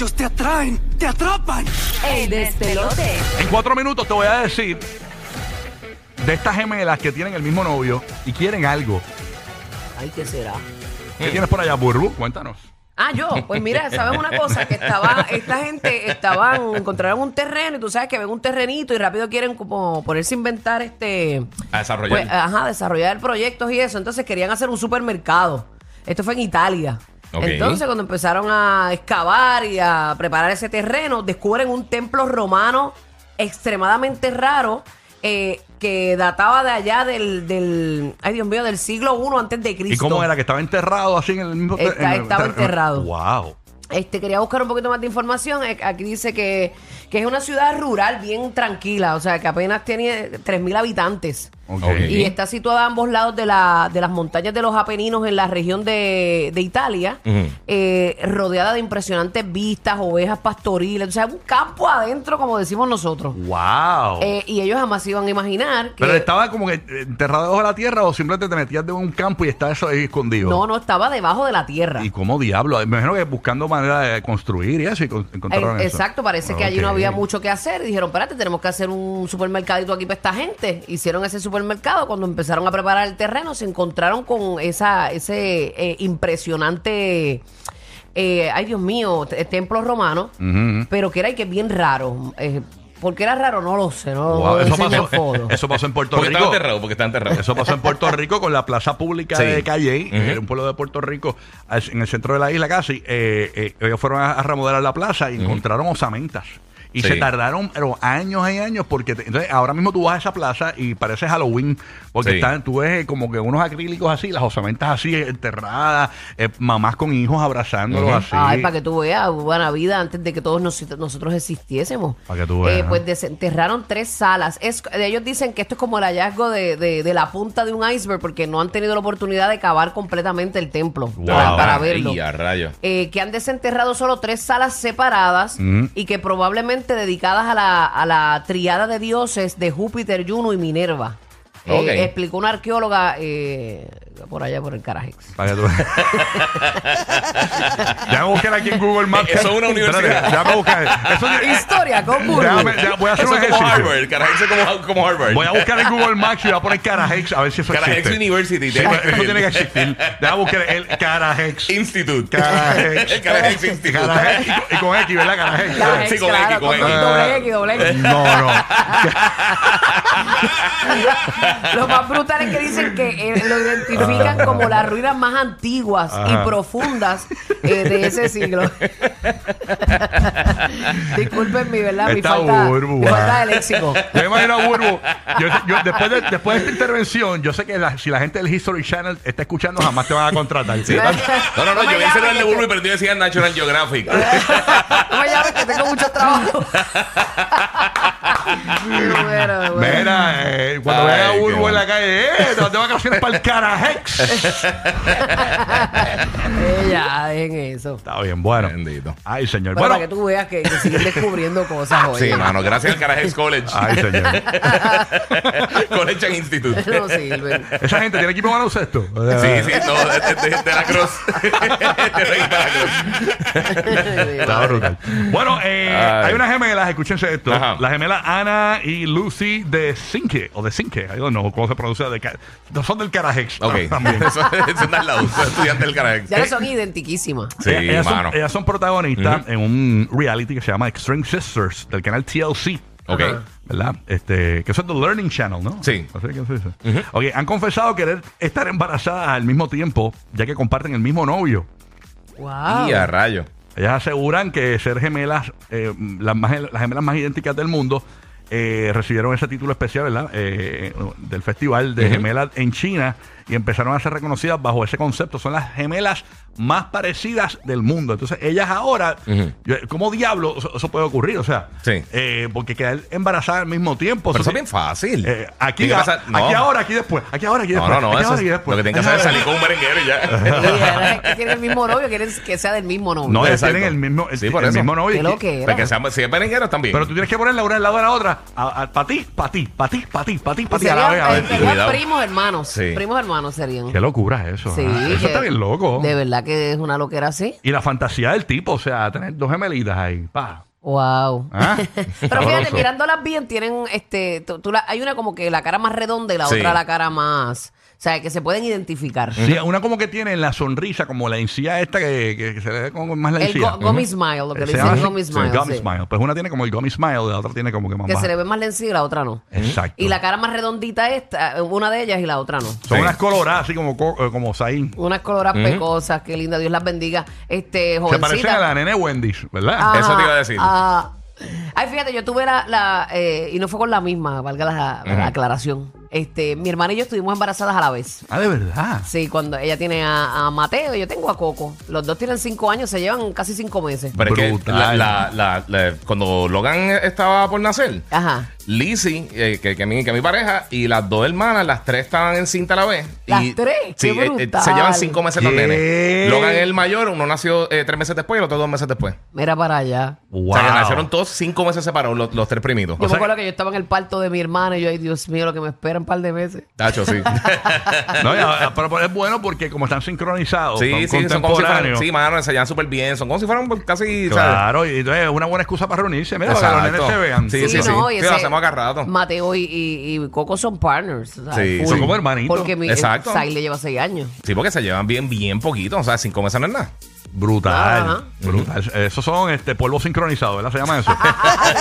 Ellos te atraen, te atrapan. El despelote. En cuatro minutos te voy a decir de estas gemelas que tienen el mismo novio y quieren algo. Ay, ¿qué será? ¿Qué tienes por allá, Burbu? Cuéntanos. Ah, yo, pues mira, ¿sabes una cosa? Que estaba, esta gente estaban, encontraron un terreno y tú sabes que ven un terrenito y rápido quieren como ponerse a inventar este... A desarrollar. pues, ajá, desarrollar proyectos y eso. Entonces querían hacer un supermercado. Esto fue en Italia. Entonces cuando empezaron a excavar y a preparar ese terreno, descubren un templo romano extremadamente raro eh, que databa de allá del, del, ay Dios mío, del siglo I antes de Cristo. ¿Y cómo era? ¿Que estaba enterrado así en el mismo Está- en el- estaba enterrado. Wow. Este, quería buscar un poquito más de información. Eh, Aquí dice que, que es una ciudad rural bien tranquila, o sea, que apenas tiene 3.000 habitantes. Y está situada a ambos lados de, la, de las montañas de los Apeninos en la región de, de Italia, eh, rodeada de impresionantes vistas, ovejas pastoriles, o sea, un campo adentro, como decimos nosotros. Wow. Eh, y ellos jamás se iban a imaginar que... Pero estaba como que eh, enterrado debajo de la tierra o simplemente te metías de un campo y estaba eso ahí escondido. No, no, estaba debajo de la tierra. ¿Y cómo diablo? Me imagino que buscando manera de construir y eso y con- encontraron Eh, eso. Exacto, parece que allí no había mucho que hacer. Y dijeron, espérate, tenemos que hacer un supermercadito aquí para esta gente. Hicieron ese supermercado. Cuando empezaron a preparar el terreno, se encontraron con esa, ese eh, impresionante, eh, ay Dios mío, te- templo romano, pero que era y que bien raro. Eh, ¿Por qué era raro? No lo sé, no Wow, lo eso, pasó, fotos. eso pasó en Puerto Porque Rico. está enterrado, porque está enterrado. Eso pasó en Puerto Rico con la plaza pública Sí. de Calle, era un pueblo de Puerto Rico, en el centro de la isla casi. eh, eh, ellos fueron a, a remodelar la plaza y encontraron osamentas. Y Sí. se tardaron pero años y años porque te- entonces ahora mismo tú vas a esa plaza y parece Halloween porque Sí. están, tú ves como que unos acrílicos así, las osamentas así enterradas, eh, mamás con hijos abrazándolos así. Ay, para que tú veas, buena vida antes de que todos nos- nosotros existiésemos. Para que tú veas. Eh, pues desenterraron tres salas. Es, ellos dicen que esto es como el hallazgo de, de- de la punta de un iceberg porque no han tenido la oportunidad de cavar completamente el templo Wow. para, para verlo. y a rayo. Eh, que han desenterrado solo tres salas separadas y que probablemente dedicadas a la, a la triada de dioses de Júpiter, Juno y Minerva. Eh, explicó una arqueóloga eh, por allá por el Carajex. Para que tú ya me busqué aquí en Google Maps. Eso es una Espérate, universidad. Ya me busqué. Eso, Historia con ya voy a hacer Eso un como. Harvard. Carajex es como, como Harvard. Voy a buscar en Google Maps y voy a poner Carajex a ver si eso Carajex existe. University. Sí, eso tiene que existir. Déjame buscar el Carajex. Institute. Carajex. El Carajex Institute. Carajex. Y, con- X, ¿verdad? Carajex. Carajex, Sí, con claro, X, con X. doble X, doble X. No, no. Lo más brutal es que dicen que eh, lo identifican como las ruinas más antiguas Ajá. y profundas eh, de ese siglo. Disculpen mi verdad, mi Está falta, burbu, mi ah. falta de léxico. Yo me imagino a Burbu. Yo, yo- después, de, después de esta intervención, yo sé que la- si la gente del History Channel está escuchando, jamás te van a contratar. No, no, no, me yo hice llames, de Burbu, pero tú decías National Geographic. No me llames que tengo mucho trabajo. Mira, eh, cuando Ay, veas a qué Burbu en bueno. la calle, eh, te vas de vacaciones para el Carajex. Eh, ya, dejen eso. Está bien, bueno. Bendito. Ay, señor. Bueno, Bueno, para que tú veas que, que siguen descubriendo cosas hoy. Sí, mano, gracias al Carajex College. ay, señor. College and Institute. No sirven. Esa gente tiene equipo de baloncesto. Sí, sí, no, de, de- de la Cruz. de Rey de la Cruz. Está brutal. Bueno, eh, Ay. hay unas gemelas, escúchense esto. Ajá. Las gemelas Ana y Lucy de Sinke, o de Sinke, I don't know cómo se pronuncia. De, ca- no son del Carajex. Ok, También. eso, eso está al lado, son estudiantes del Carajex. Ya no son identiquísimas. Sí, ellas, ellas son, ellas son protagonistas en un reality que se llama Extreme Sisters del canal TLC. Ok. ¿Verdad? Este, que eso es The Learning Channel, ¿no? Sí. Así que se dice. Ok, han confesado querer estar embarazadas al mismo tiempo, ya que comparten el mismo novio. Wow. Y a rayo. Ellas aseguran que ser gemelas, eh, las, más- las gemelas más idénticas del mundo, eh, recibieron ese título especial, ¿verdad? Eh, del Festival de Ujú. Gemelas en China y empezaron a ser reconocidas bajo ese concepto. Son las gemelas más parecidas del mundo. Entonces, ellas ahora, yo- ¿cómo diablo eso, eso puede ocurrir? O sea, Sí. eh, porque quedar embarazada al mismo tiempo. Pero eso es bien fácil. eh, aquí, Tiene que a- pasar- no. aquí ahora, aquí después. Aquí ahora, aquí No, después. no, no. aquí Eso ahora, es, aquí lo después. que tienen que hacer es salir con un merenguero y ya. Ahora es que tiene el mismo novio, quieren que sea del mismo novio. No, ellas Exacto. tienen el mismo, el, Sí, por el eso. mismo novio. Qué lo que sean- si es merenguero también. Pero tú tienes que ponerla una al lado de la otra. Para ti, para ti, para ti, para ti, para ti, para ti. a la Serían, vez, a ver. serían Cuidado. primos hermanos. Sí. Primos hermanos serían. Qué locura es eso. Sí, ah. Eso que- está bien loco. De verdad que es una loquera así. Y la fantasía del tipo, o sea, tener dos gemelitas ahí. Pa. Wow. Ah, Pero fíjate, sabroso. mirándolas bien, tienen este. tú- tú la- hay una como que la cara más redonda y la Sí. otra la cara más. O sea, que se pueden identificar. Sí, una como que tiene en la sonrisa, como la encía esta que, que- que se le ve como más la El encía. go- gummy smile, lo que le Se dicen llama así. gummy Sí, smile. gummy sí. smile. Pues una tiene como el gummy smile, la otra tiene como que más Que baja. se le ve más la encía y la otra no. Exacto. Y la cara más redondita esta, una de ellas y la otra no. Son Sí. unas coloradas, así como, co- eh, como Zayn. Unas coloradas pecosas, qué linda, Dios las bendiga. Este, Se jovencita. parecen a la nene Wendy's, ¿verdad? Ajá, Eso te iba a decir. ah. ay, fíjate, yo tuve la, la, eh, y no fue con la misma, valga la, la aclaración. Este, mi hermana y yo estuvimos embarazadas a la vez. Ah, de verdad. Sí, cuando ella tiene a, a Mateo y yo tengo a Coco. Los dos tienen cinco años, se llevan casi cinco meses. Pero es que Brutal. la- la- la- la- cuando Logan estaba por nacer, Ajá. Lizzie, eh, que, que, mi, que mi pareja, y las dos hermanas, las tres estaban en cinta a la vez. ¿Las y, tres? Sí, ¡Qué eh, eh, se llevan cinco meses los ¿Qué? nenes. Logan es el mayor, uno nació eh, tres meses después y el otro dos meses después. Mira para allá. Wow. O sea, que nacieron todos cinco meses separados, los, los tres primitos. Yo O sea- me acuerdo que yo estaba en el parto de mi hermana y yo, ay Dios mío, lo que me espera un par de meses. Tacho, sí. No, ya, pero, es bueno porque como están sincronizados, sí, son sí, son como si fueran, contemporáneos. sí, mano, enseñan súper bien. Son como si fueran casi, ¿sabes? Claro, y entonces es una buena excusa para reunirse. Mira, para que los nenes se vean. Sí, sí, sí. no, y Sí, acá rato. Mateo y, y, y Coco son partners. o sea, Sí, full. son como hermanitos. Porque mi Exacto. Sai le lleva seis años. Sí, porque se llevan bien, bien poquito. O sea, cinco meses no es nada. Brutal. Ajá. Brutal. Esos son este polvo sincronizado, ¿verdad? Se llama eso.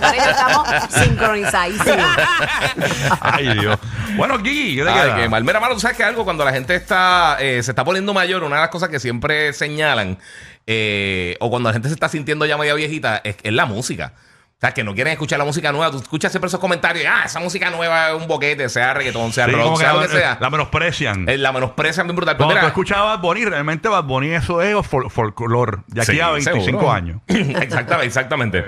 Ya estamos sincronizadísimos. Ay, Dios. Bueno, Gigi, ¿qué te Ay, queda? qué mal. Mira, mano, tú sabes que algo cuando la gente está eh, se está poniendo mayor, una de las cosas que siempre señalan, eh, o cuando la gente se está sintiendo ya media viejita, es, es la música. O sea, que no quieren escuchar la música nueva. Tú escuchas siempre esos comentarios, ah, esa música nueva es un boquete, sea reggaetón, sea Sí, rock, como que sea lo la, que sea. la menosprecian. Eh, la menosprecian bien brutal. Pero Cuando tú mira, a Bad Bunny, realmente Bad Bunny eso es fol- folclore. De aquí Sí, a 25 seguro. años. exactamente, exactamente.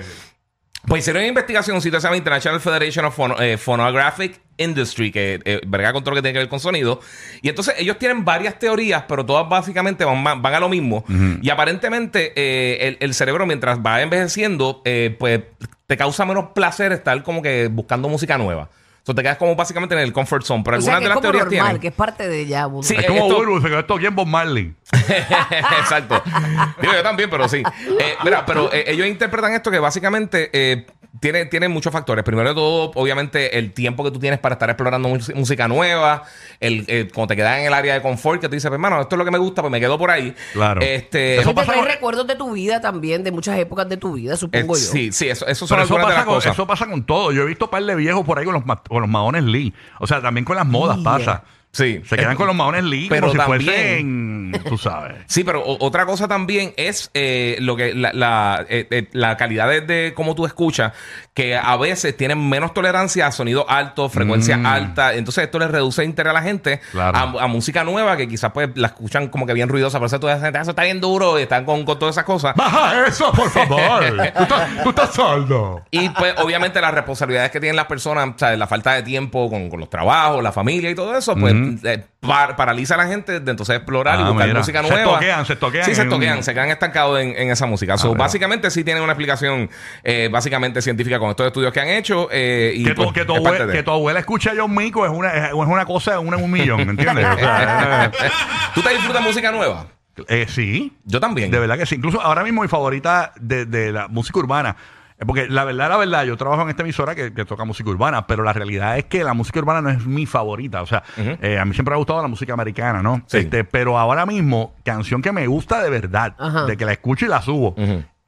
Pues hicieron una investigación, si se llama International Federation of Phono- eh, Phonographic Industry, que eh, verga con todo lo que tiene que ver con sonido. Y entonces ellos tienen varias teorías, pero todas básicamente van, van a lo mismo. Y aparentemente eh, el, el cerebro, mientras va envejeciendo, eh, pues te causa menos placer estar como que buscando música nueva. Entonces te quedas como básicamente en el comfort zone. Pero O sea, algunas que de es las como teorías normal, tienen. que es parte de ya. Sí, Es como esto- Burbu, se quedó esto bien Bob Marley. Exacto. Digo, yo también, pero sí. Eh, mira, pero eh, ellos interpretan esto que básicamente eh, tiene, tiene muchos factores. Primero de todo, obviamente, el tiempo que tú tienes para estar explorando mus- música nueva. El, eh, cuando te quedas en el área de confort, que tú dices, hermano, esto es lo que me gusta, pues me quedo por ahí. Claro. Este, Eso pasa trae con- recuerdos de tu vida también, de muchas épocas de tu vida, eh, supongo yo. sí, sí, eso, eso son Pero eso algunas de pasa, las con, cosas. eso pasa con todo. Yo he visto un par de viejos por ahí con los, ma- con los maones Lee. O sea, también con las modas Yeah. pasa. Sí. Se quedan Eh, con los maones Lee pero como si también- fuesen, tú sabes. Sí, pero o- otra cosa también es eh, lo que la, la, eh, eh, la calidad de, de cómo tú escuchas, que a veces tienen menos tolerancia a sonido alto, frecuencia Mm. alta. Entonces esto les reduce interés a la gente Claro. a, a música nueva que quizás pues la escuchan como que bien ruidosa, pero eso, toda esa gente, "Ah, eso está bien duro y están con, con todas esas cosas. Baja eso, por favor. tú, estás, tú estás sordo. Y pues obviamente las responsabilidades que tienen las personas, o sea, la falta de tiempo con, con los trabajos, la familia y todo eso, pues eh, par- paraliza a la gente de entonces explorar y Ah, buscar mira. música Se nueva. toquean, se toquean Sí, se toquean, se quedan estancados en, en esa música. So, Ah, básicamente sí tienen una explicación eh, básicamente científica con estos estudios que han hecho. eh, y Que tu, pues, que, tu es parte abue- de- que tu abuela escuche a John Mico es una, es una cosa, una en un millón, ¿me entiendes? O sea, ¿Tú te disfrutas música nueva? eh, sí. Yo también. De verdad que sí. Incluso ahora mismo mi favorita de, de la música urbana. Porque la verdad, la verdad, yo trabajo en esta emisora que, que toca música urbana, pero la realidad es que la música urbana no es mi favorita. O sea, eh, a mí siempre me ha gustado la música americana, ¿no? Sí. Este, pero ahora mismo, canción que me gusta de verdad, de que la escucho y la subo,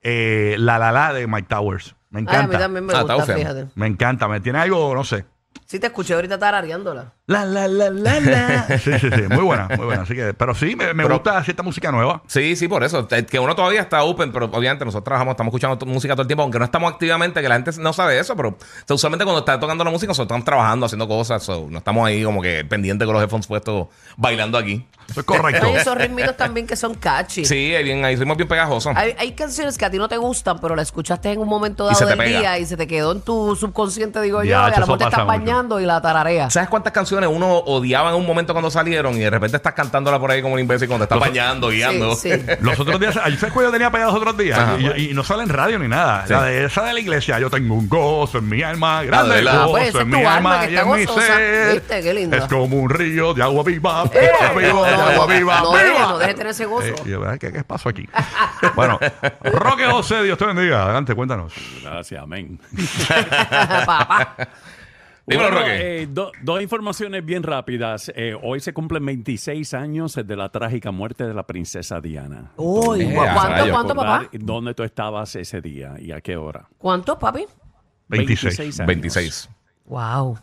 eh, La La La de Mike Towers. Me Ay, a mí encanta. también me Ah, gusta, fíjate. me encanta. Me tiene algo, no sé. Sí, te escuché ahorita tarareándola. La la la la la. Sí, sí, sí. Muy buena, muy buena. Así que, pero sí, me, me Pero- gusta cierta música nueva. Sí, sí, por eso. Eh, Que uno todavía está open, pero obviamente nosotros trabajamos, estamos escuchando música todo el tiempo, aunque no estamos activamente, que la gente no sabe eso, pero o sea, usualmente cuando está tocando la música, nosotros estamos trabajando, haciendo cosas, so, no estamos ahí como que pendientes con los headphones puestos, bailando aquí. Eso es correcto. Hay esos ritmitos también que son catchy. Sí, hay bien, ahí ritmos bien pegajosos. Hay, hay canciones que a ti no te gustan, pero la escuchaste en un momento dado del pega. día y se te quedó en tu subconsciente, digo yo, y a lo mejor te estás mucho. bañando y la tarareas. ¿Sabes cuántas canciones canciones uno odiaba en un momento cuando salieron y de repente estás cantándola por ahí como un imbécil cuando te estás bañando, guiando. Sí, sí. Los otros días, ayer fue que yo tenía pegado los otros días Ajá. y, y no sale en radio ni nada. Sí. La de esa de la iglesia, yo tengo un gozo en mi alma, grande gozo Pues en es mi alma y en mi ser. ¿Viste? Qué lindo. Es como un río de agua viva, Eh, viva, viva, de no, agua viva, no viva. deje, no deje tener ese gozo. Eh, y yo, ¿verdad? ¿Qué, ¿Qué pasó aquí? bueno, Roque José, Dios te bendiga. Adelante, cuéntanos. Gracias, amén. Papá. Dímelo, Bueno, Roque. eh, do- dos informaciones bien rápidas. Eh, hoy se cumplen 26 años de la trágica muerte de la princesa Diana. Uy, ¿cuánto, cuánto, Recordar papá? ¿Dónde tú estabas ese día y a qué hora? ¿Cuánto, papi? 26. años. 26. Wow.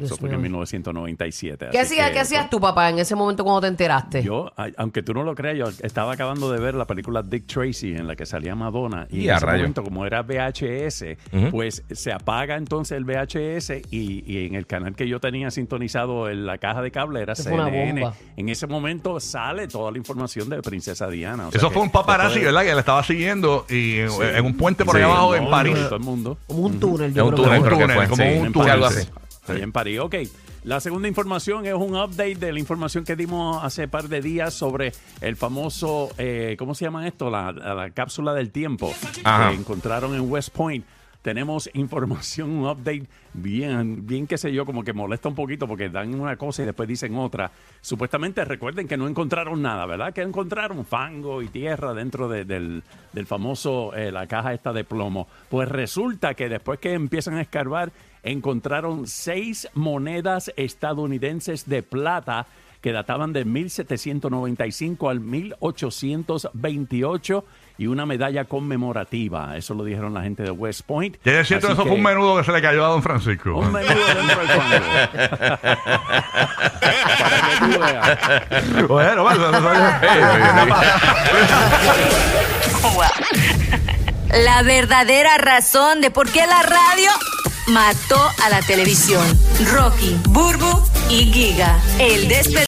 Eso fue en 1997. ¿Qué así hacías que, qué hacías tú, papá, en ese momento cuando te enteraste? Yo, a- aunque tú no lo creas, yo estaba acabando de ver la película Dick Tracy en la que salía Madonna y, Y en a ese rayo. momento como era VHS, Ujú. pues se apaga entonces el VHS y, y en el canal que yo tenía sintonizado en la caja de cable era Eso fue una CNN. bomba. En ese momento sale toda la información de Princesa Diana. o sea Eso que fue un paparazzi, después- ¿verdad? Que la estaba siguiendo y en, Sí. en un puente por Sí. ahí abajo en No, París. no, Todo el mundo. Como un túnel, Es yo un creo túnel, Un creo que túnel, fue. como sí, un túnel, algo sí. así. Ahí en París. Ok, la segunda información es un update de la información que dimos hace par de días sobre el famoso, eh, ¿cómo se llama esto? La, la cápsula del tiempo Ajá. que encontraron en West Point. Tenemos información, un update bien, bien qué sé yo, como que molesta un poquito porque dan una cosa y después dicen otra. Supuestamente recuerden que no encontraron nada, ¿verdad? Que encontraron fango y tierra dentro de- del, del famoso, eh, la caja esta de plomo. Pues resulta que después que empiezan a escarbar, encontraron seis monedas estadounidenses de plata que databan de 1795 al 1828 y una medalla conmemorativa. Eso lo dijeron la gente de West Point. Cierto, Así eso fue un menudo que se le cayó a Don Francisco. un menudo dentro del fango. Para que tú veas. Bueno, bueno, La verdadera razón de por qué la radio mató a la televisión. Rocky, Burbu y Giga. El despelote.